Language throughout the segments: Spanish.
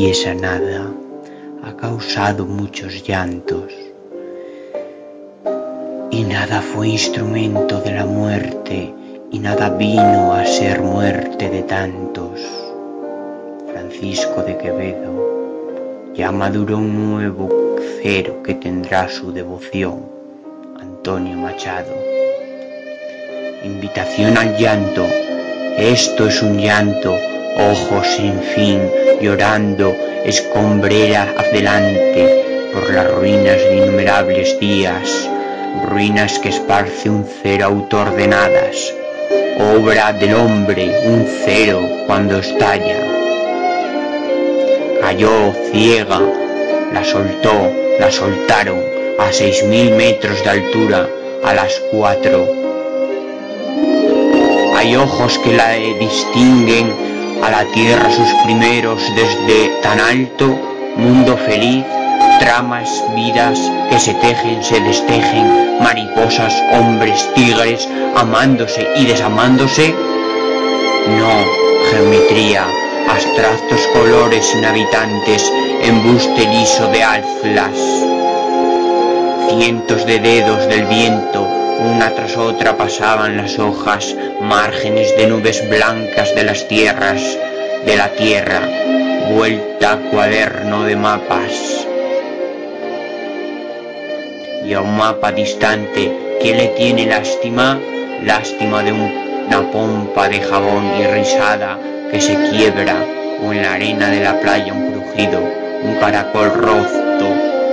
y esa nada ha causado muchos llantos. Y nada fue instrumento de la muerte y nada vino a ser muerte de tantos. Francisco de Quevedo ya maduró un nuevo cero que tendrá su devoción. Antonio Machado. Invitación al llanto. Esto es un llanto, ojos sin fin, llorando, escombrera adelante por las ruinas de innumerables días, ruinas que esparce un cero autoordenadas, obra del hombre, un cero cuando estalla. Cayó ciega, la soltó, la soltaron a seis mil metros de altura a las cuatro. Hay ojos que la distinguen a la tierra sus primeros desde tan alto, mundo feliz, tramas, vidas que se tejen, se destejen, mariposas, hombres, tigres, amándose y desamándose? No, geometría, abstractos colores inhabitantes, embuste liso de alflas. Cientos de dedos del viento, una tras otra pasaban las hojas, márgenes de nubes blancas de las tierras, de la tierra, vuelta cuaderno de mapas y a un mapa distante que le tiene lástima, lástima de una pompa de jabón irrisada que se quiebra, o en la arena de la playa un crujido, un caracol roto,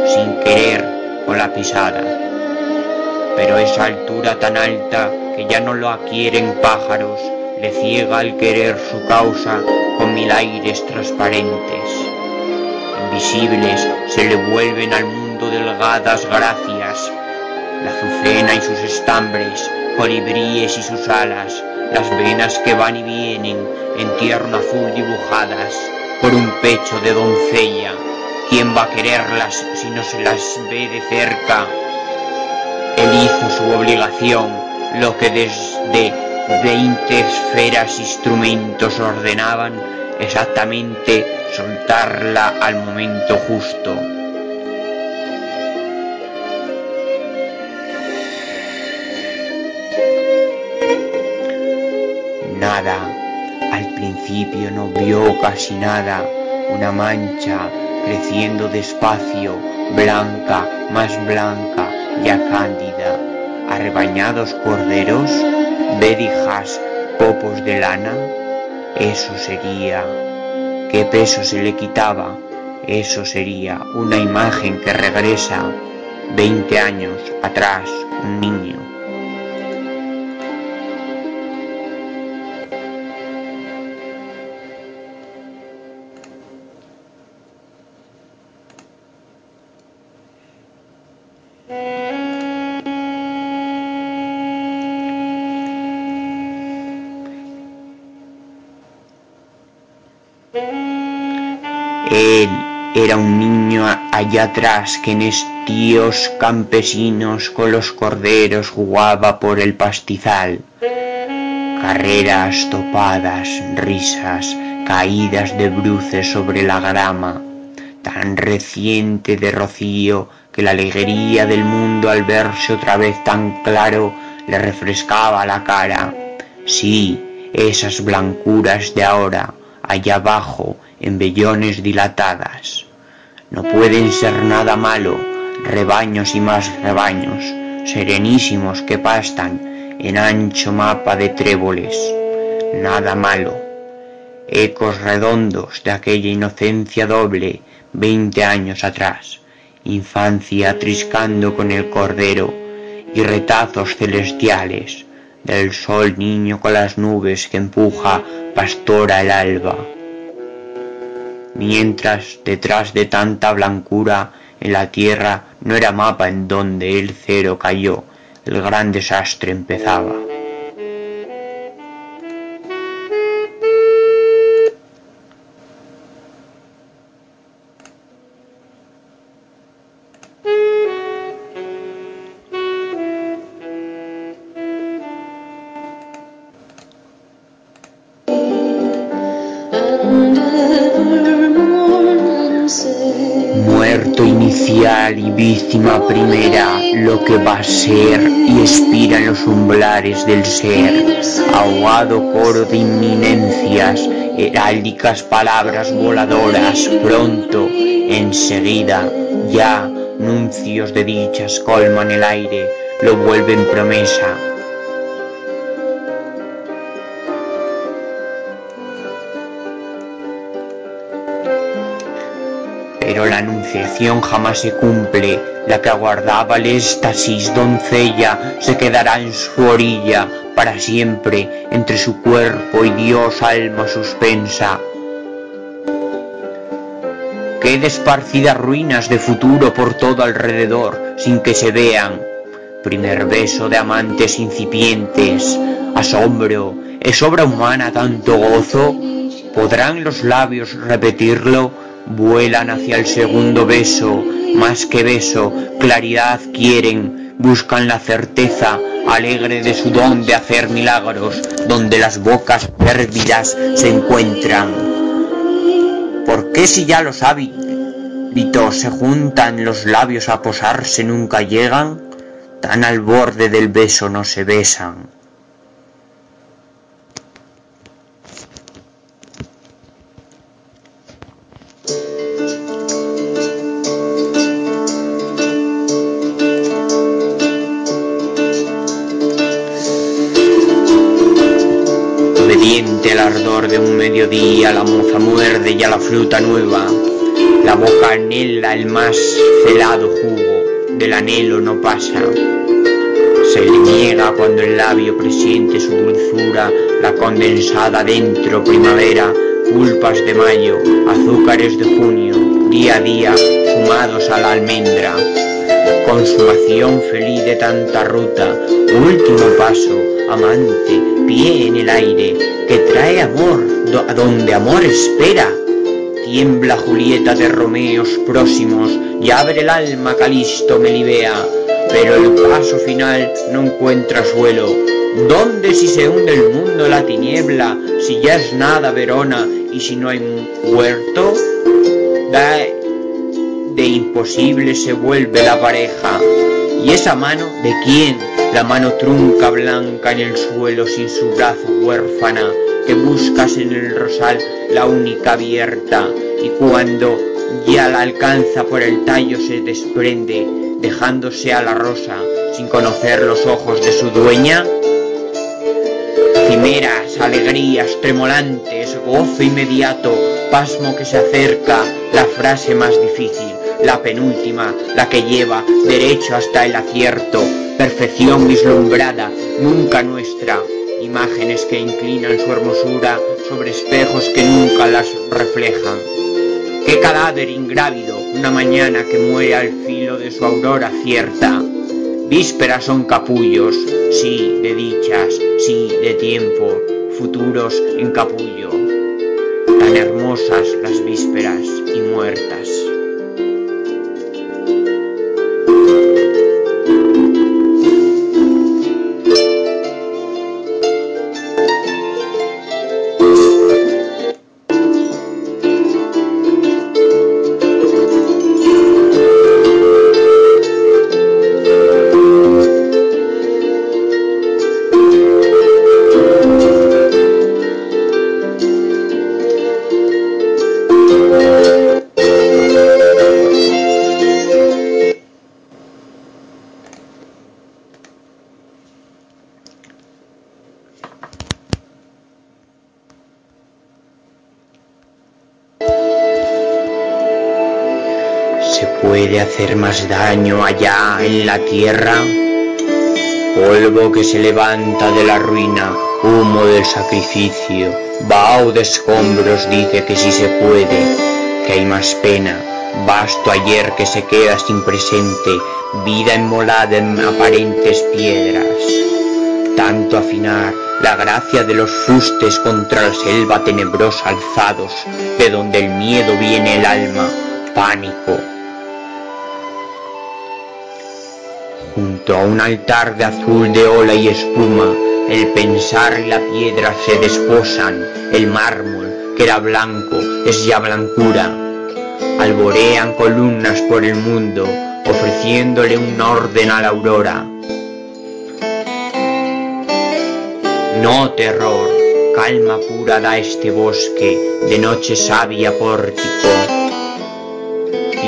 sin querer, con la pisada. Pero esa altura tan alta que ya no lo adquieren pájaros, le ciega al querer su causa con mil aires transparentes. Invisibles se le vuelven al mundo delgadas gracias, la azucena y sus estambres, colibríes y sus alas, las venas que van y vienen en tierno azul dibujadas por un pecho de doncella. ¿Quién va a quererlas si no se las ve de cerca? Él hizo su obligación, lo que desde veinte esferas instrumentos ordenaban exactamente soltarla al momento justo. nada. Al principio no vio casi nada, una mancha creciendo despacio, blanca, más blanca, ya cándida. Arrebañados corderos, vedijas, popos de lana, eso sería. ¿Qué peso se le quitaba? Eso sería una imagen que regresa veinte años atrás, un niño. Era un niño allá atrás que en estíos campesinos con los corderos jugaba por el pastizal. Carreras topadas, risas, caídas de bruces sobre la grama, tan reciente de rocío que la alegría del mundo al verse otra vez tan claro le refrescaba la cara. Sí, esas blancuras de ahora, allá abajo, en vellones dilatadas. No pueden ser nada malo, rebaños y más rebaños, serenísimos que pastan en ancho mapa de tréboles. Nada malo. Ecos redondos de aquella inocencia doble veinte años atrás, infancia triscando con el cordero y retazos celestiales del sol niño con las nubes que empuja pastora el alba mientras detrás de tanta blancura en la tierra no era mapa en donde el cero cayó, el gran desastre empezaba. Primera, lo que va a ser y expira en los umbrales del ser, ahogado coro de inminencias, heráldicas palabras voladoras, pronto, enseguida, ya, nuncios de dichas colman el aire, lo vuelven promesa, pero la anunciación jamás se cumple, la que aguardaba el éxtasis doncella se quedará en su orilla para siempre, entre su cuerpo y Dios alma suspensa. Qué esparcidas ruinas de futuro por todo alrededor, sin que se vean. Primer beso de amantes incipientes, asombro, ¿es obra humana tanto gozo? ¿Podrán los labios repetirlo? Vuelan hacia el segundo beso, más que beso, claridad quieren, buscan la certeza alegre de su don de hacer milagros, donde las bocas pérvidas se encuentran. ¿Por qué si ya los hábitos se juntan los labios a posarse nunca llegan? Tan al borde del beso no se besan. De un mediodía, la moza muerde ya la fruta nueva, la boca anhela el más celado jugo, del anhelo no pasa. Se le niega cuando el labio presiente su dulzura, la condensada dentro primavera, culpas de mayo, azúcares de junio, día a día, sumados a la almendra. Consumación feliz de tanta ruta, último paso, amante, pie en el aire, que trae amor a donde amor espera. Tiembla Julieta de Romeos próximos y abre el alma Calisto Melibea, pero el paso final no encuentra suelo. ¿Dónde si se hunde el mundo la tiniebla, si ya es nada Verona y si no hay huerto? de imposible se vuelve la pareja. ¿Y esa mano de quién? La mano trunca blanca en el suelo sin su brazo huérfana, que buscas en el rosal la única abierta, y cuando ya la alcanza por el tallo se desprende, dejándose a la rosa sin conocer los ojos de su dueña. Cimeras, alegrías tremolantes, gozo inmediato, pasmo que se acerca, la frase más difícil, la penúltima, la que lleva derecho hasta el acierto, perfección vislumbrada, nunca nuestra, imágenes que inclinan su hermosura sobre espejos que nunca las reflejan. Qué cadáver ingrávido, una mañana que muere al filo de su aurora cierta. Vísperas son capullos, sí, de dichas, sí, de tiempo, futuros en capullo. Tan hermosas las vísperas y muertas. Hacer más daño allá en la tierra? Polvo que se levanta de la ruina, humo del sacrificio, vaho de escombros dice que sí se puede, que hay más pena, vasto ayer que se queda sin presente, vida enmolada en aparentes piedras. Tanto afinar la gracia de los fustes contra la selva tenebrosa alzados, de donde el miedo viene el alma, pánico, Junto a un altar de azul de ola y espuma, el pensar y la piedra se desposan, el mármol, que era blanco, es ya blancura. alborean columnas por el mundo, ofreciéndole un orden a la aurora. No terror, calma pura da este bosque, de noche sabia pórtico.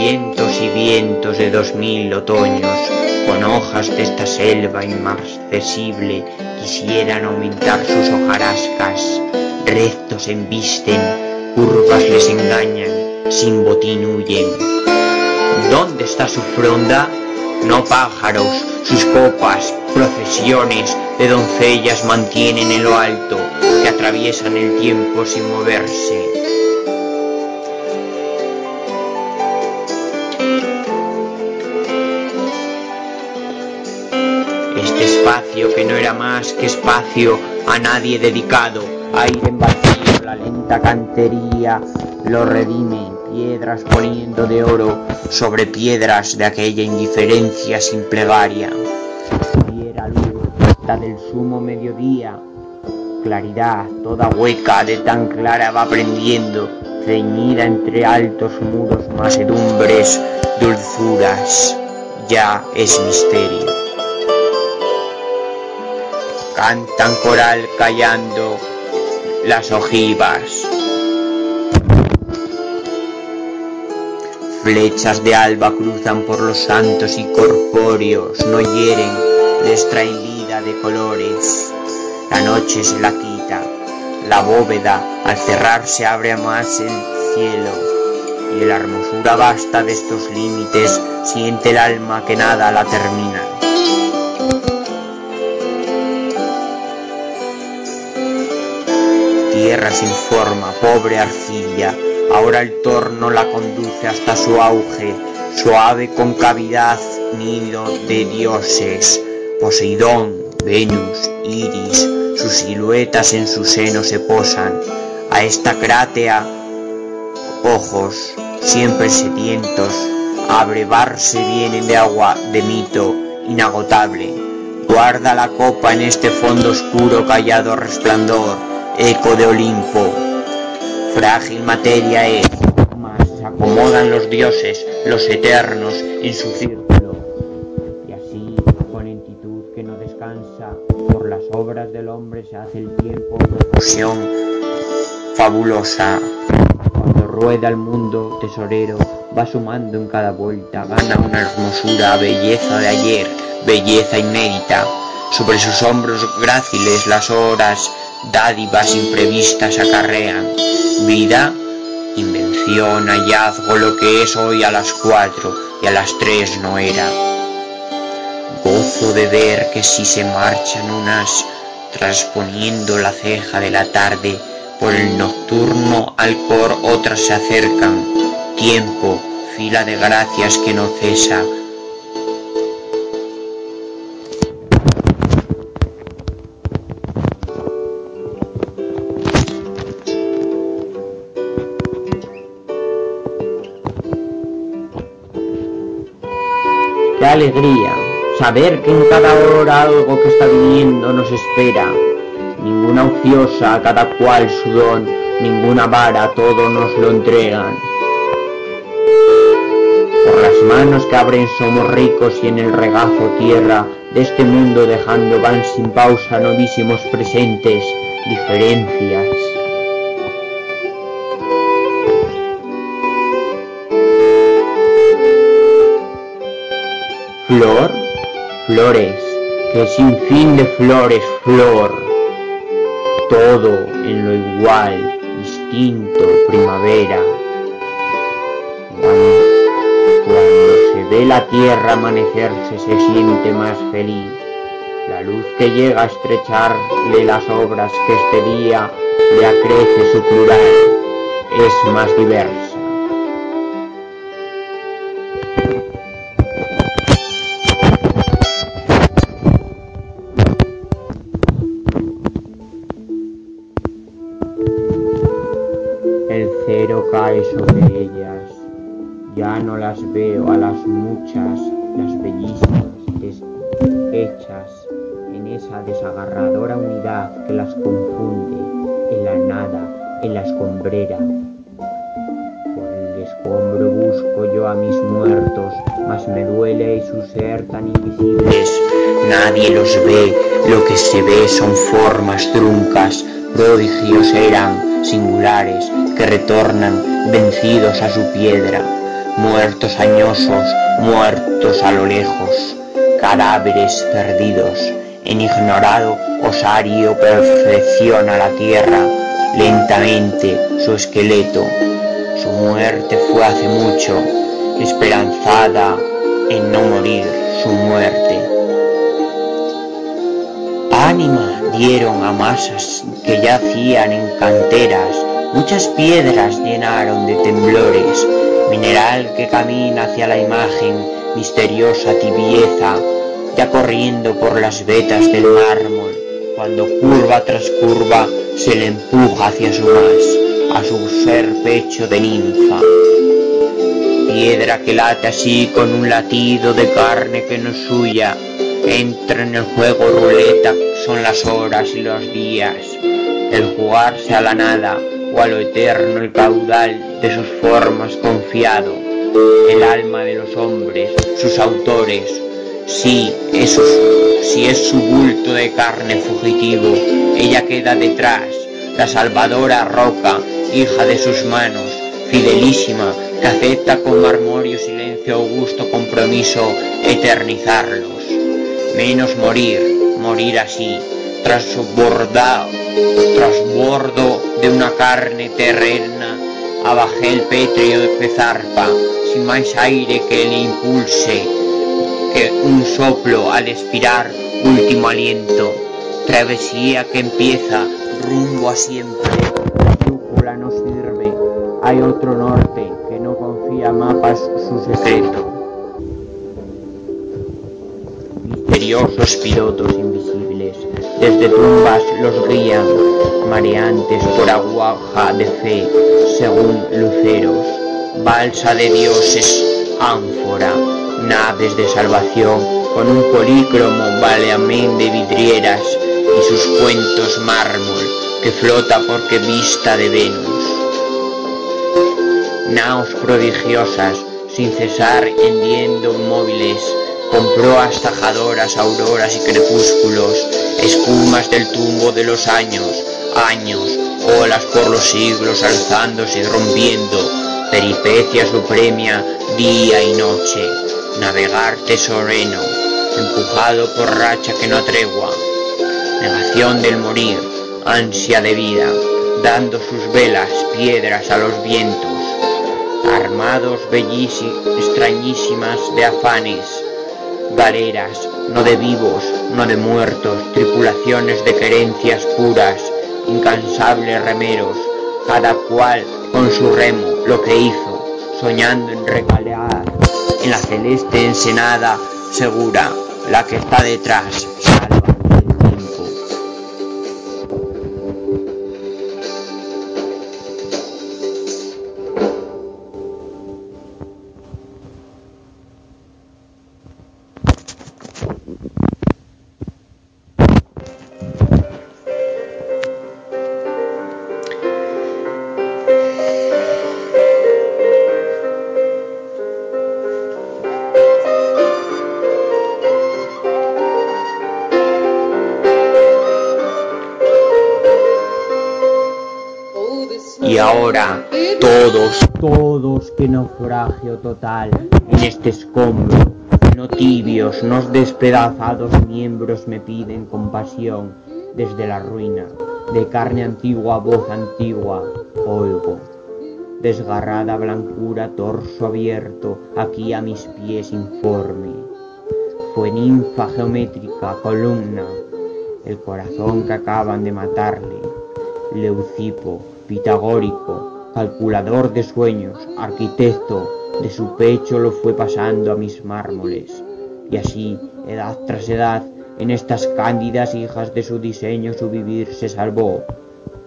Vientos y vientos de dos mil otoños, con hojas de esta selva inmarcesible, quisieran aumentar sus hojarascas, rectos embisten, curvas les engañan, sin botín huyen. ¿Dónde está su fronda? No pájaros, sus copas, procesiones de doncellas mantienen en lo alto, que atraviesan el tiempo sin moverse. Que no era más que espacio a nadie dedicado, aire en vacío, la lenta cantería lo redime, piedras poniendo de oro sobre piedras de aquella indiferencia sin plegaria. Diera luz la del sumo mediodía, claridad toda hueca de tan clara va prendiendo, ceñida entre altos muros masedumbres, dulzuras, ya es misterio. Cantan coral callando las ojivas. Flechas de alba cruzan por los santos y corpóreos, no hieren, les traen vida de colores. La noche se la quita, la bóveda al cerrarse abre más el cielo, y la hermosura vasta de estos límites siente el alma que nada la termina. Tierra sin forma, pobre arcilla, Ahora el torno la conduce hasta su auge, suave concavidad, nido de dioses. Poseidón, Venus, Iris, sus siluetas en su seno se posan. A esta crátea, ojos, siempre sedientos, a brevarse vienen de agua de mito inagotable. Guarda la copa en este fondo oscuro, callado resplandor, eco de Olimpo frágil materia es, mas acomodan los dioses, los eternos, en su círculo. Y así, con lentitud que no descansa, por las obras del hombre se hace el tiempo fusión fabulosa. Cuando rueda el mundo tesorero, va sumando en cada vuelta, gana una hermosura, belleza de ayer, belleza inédita. Sobre sus hombros gráciles las horas, dádivas imprevistas acarrean vida, invención, hallazgo, lo que es hoy a las cuatro y a las tres no era. Gozo de ver que si se marchan unas, transponiendo la ceja de la tarde, por el nocturno alcor otras se acercan, tiempo, fila de gracias que no cesa, Qué alegría saber que en cada hora algo que está viniendo nos espera. Ninguna ociosa, cada cual su don, ninguna vara, todo nos lo entregan. Por las manos que abren somos ricos y en el regazo tierra de este mundo dejando van sin pausa novísimos presentes, diferencias. Flor, flores, que sin fin de flores, flor, todo en lo igual, distinto, primavera. Cuando, se ve la tierra amanecerse se siente más feliz. La luz que llega a estrecharle las obras que este día le acrece su plural es más diversa. Veo a las muchas, las bellísimas, hechas en esa desagarradora unidad que las confunde en la nada, en la escombrera. Por el escombro busco yo a mis muertos, mas me duele su ser tan invisibles. Nadie los ve, lo que se ve son formas truncas, prodigios eran, singulares, que retornan vencidos a su piedra, muertos añosos, muertos a lo lejos, cadáveres perdidos, en ignorado osario perfecciona la tierra, lentamente su esqueleto, su muerte fue hace mucho, esperanzada en no morir su muerte. Ánima dieron a masas que yacían en canteras, muchas piedras llenaron de temblores, mineral que camina hacia la imagen, misteriosa tibieza, ya corriendo por las vetas del mármol, cuando curva tras curva se le empuja hacia su más, a su ser pecho de ninfa. Piedra que late así con un latido de carne que no es suya, entra en el juego ruleta, son las horas y los días, el jugarse a la nada o a lo eterno el caudal de sus formas confiado, el alma de los hombres, sus autores, Sí, eso, si es su bulto de carne fugitivo, ella queda detrás, la salvadora roca, hija de sus manos, fidelísima, que acepta con marmorio silencio augusto compromiso eternizarlos. Menos morir, morir así, tras trasbordo de una carne terrena, abajé el pétreo de zarpa, sin más aire que le impulse, que un soplo al expirar, último aliento, travesía que empieza rumbo a siempre, la brújula no sirve, hay otro norte que no confía mapas su secreto. Misteriosos pilotos invisibles, desde tumbas los guían, mareantes por aguaja de fe, según luceros, balsa de dioses, ánfora, naves de salvación con un polícromo baleamén de vidrieras y sus cuentos mármol que flota porque vista de Venus. Naos prodigiosas, sin cesar hendiendo móviles, con proas tajadoras, auroras y crepúsculos, espumas del tumbo de los años, años, olas por los siglos alzándose y rompiendo, peripecia supremia, día y noche, navegar tesoreno, empujado por racha que no tregua, negación del morir, ansia de vida, dando sus velas, piedras a los vientos, armados extrañísimas de afanes, galeras, no de vivos, no de muertos, tripulaciones de querencias puras, incansables remeros, cada cual con su remo lo que hizo, soñando en recalear en la celeste ensenada segura, la que está detrás. Todos, todos, que naufragio total en este escombro, no tibios, no despedazados miembros me piden compasión desde la ruina, de carne antigua, voz antigua, oigo. Desgarrada blancura, torso abierto, aquí a mis pies informe. Fue ninfa geométrica, columna, el corazón que acaban de matarle, Leucipo, pitagórico, calculador de sueños, arquitecto, de su pecho lo fue pasando a mis mármoles. Y así, edad tras edad, en estas cándidas hijas de su diseño su vivir se salvó.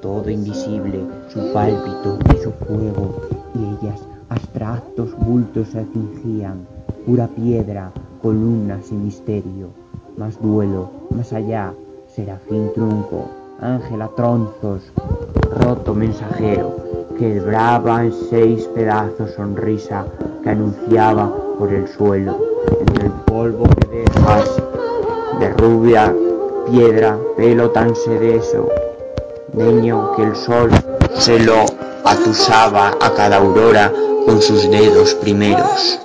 Todo invisible, su pálpito y su fuego, y ellas abstractos bultos se fingían, pura piedra, columnas y misterio, más duelo, más allá, serafín trunco, ángel a tronzos, roto mensajero, quebraba en seis pedazos sonrisa que anunciaba por el suelo, entre el polvo que dejas de rubia piedra, pelo tan sedeso, niño que el sol se lo atusaba a cada aurora con sus dedos primeros.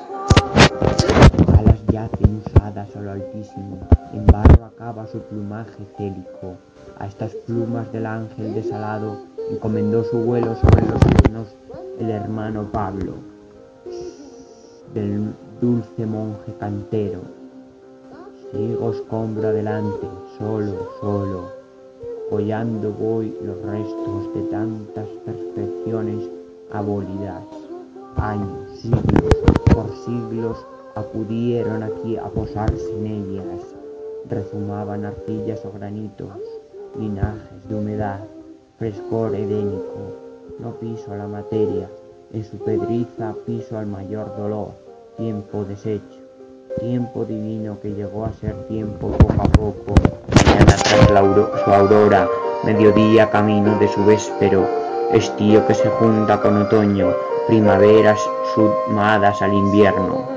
Alas yacen usadas a lo altísimo, en barro acaba su plumaje célico. A estas plumas del ángel desalado encomendó su vuelo sobre los senos el hermano Pablo, del dulce monje cantero. Sigo escombro adelante, solo, solo, hollando voy los restos de tantas perfecciones abolidas. Años, siglos, por siglos acudieron aquí a posarse en ellas. Rezumaban arcillas o granitos, linajes de humedad, frescor edénico. No piso la materia, en su pedriza piso al mayor dolor, tiempo deshecho, tiempo divino que llegó a ser tiempo poco a poco, mañana tras su aurora, mediodía camino de su véspero, estío que se junta con otoño, primaveras sumadas al invierno.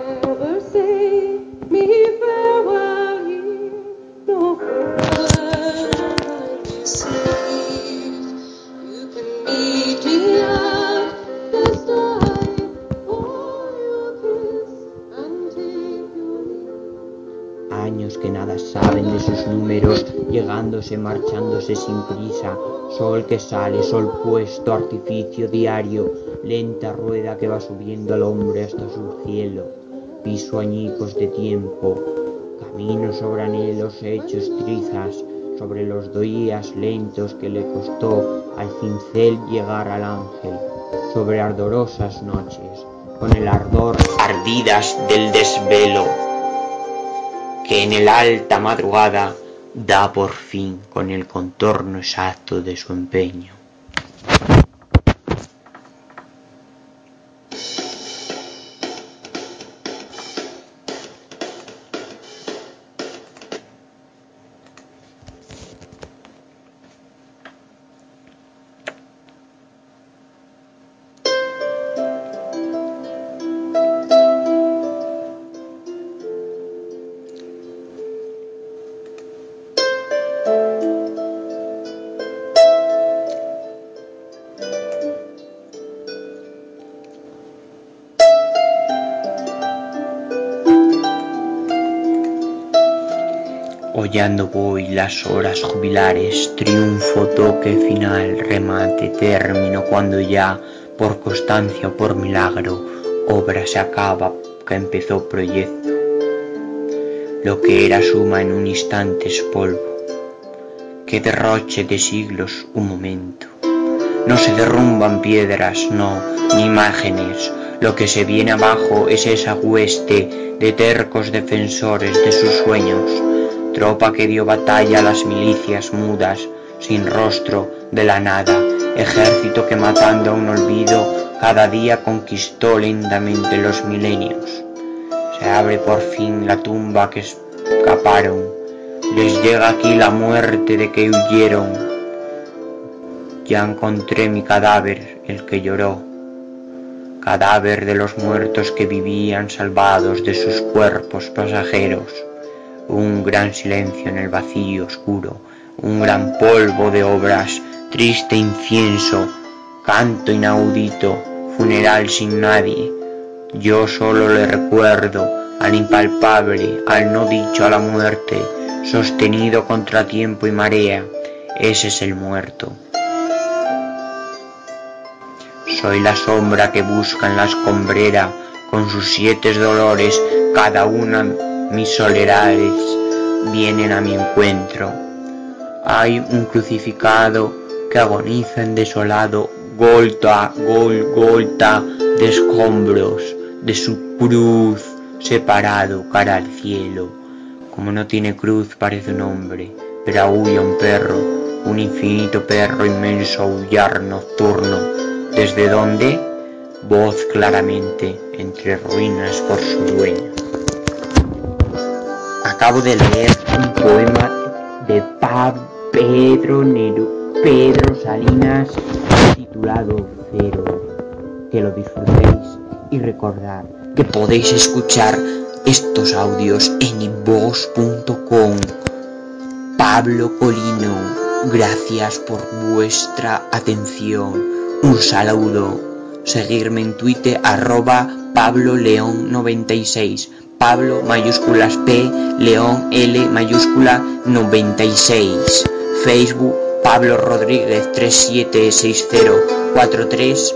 Llegándose, marchándose sin prisa, sol que sale, sol puesto, artificio diario, lenta rueda que va subiendo al hombre hasta su cielo, piso añicos de tiempo, camino sobre anhelos hechos trizas, sobre los días lentos que le costó al cincel llegar al ángel, sobre ardorosas noches, con el ardor ardidas del desvelo, que en el alta madrugada da por fin con el contorno exacto de su empeño. Voy las horas jubilares, triunfo, toque final, remate, término, cuando ya, por constancia o por milagro, obra se acaba que empezó proyecto. Lo que era suma en un instante es polvo. Que derroche de siglos un momento. No se derrumban piedras, no, ni imágenes. Lo que se viene abajo es esa hueste de tercos defensores de sus sueños tropa que dio batalla a las milicias mudas, sin rostro, de la nada, ejército que matando a un olvido cada día conquistó lentamente los milenios. Se abre por fin la tumba que escaparon, les llega aquí la muerte de que huyeron. Ya encontré mi cadáver, el que lloró, cadáver de los muertos que vivían salvados de sus cuerpos pasajeros un gran silencio en el vacío oscuro, un gran polvo de obras, triste incienso, canto inaudito, funeral sin nadie. Yo solo le recuerdo al impalpable, al no dicho a la muerte, sostenido contra tiempo y marea, ese es el muerto. Soy la sombra que busca en la escombrera, con sus siete dolores, cada una mis soledades vienen a mi encuentro. Hay un crucificado que agoniza en desolado golta, gol, golta de escombros de su cruz separado cara al cielo. Como no tiene cruz parece un hombre, pero aúlla un perro, un infinito perro inmenso aullar nocturno, desde donde voz claramente entre ruinas por su dueño. Acabo de leer un poema de Pedro Pedro Salinas titulado Cero. Que lo disfrutéis y recordad que podéis escuchar estos audios en inbox.com. Pablo Colino, gracias por vuestra atención. Un saludo. Seguirme en Twitter arroba Pablo León 96. Pablo mayúsculas P, León L mayúscula 96. Facebook Pablo Rodríguez 376043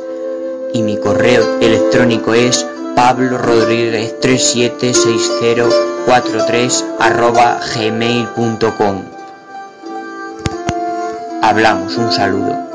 y mi correo electrónico es Pablo Rodríguez 376043 arroba gmail.com. Hablamos, un saludo.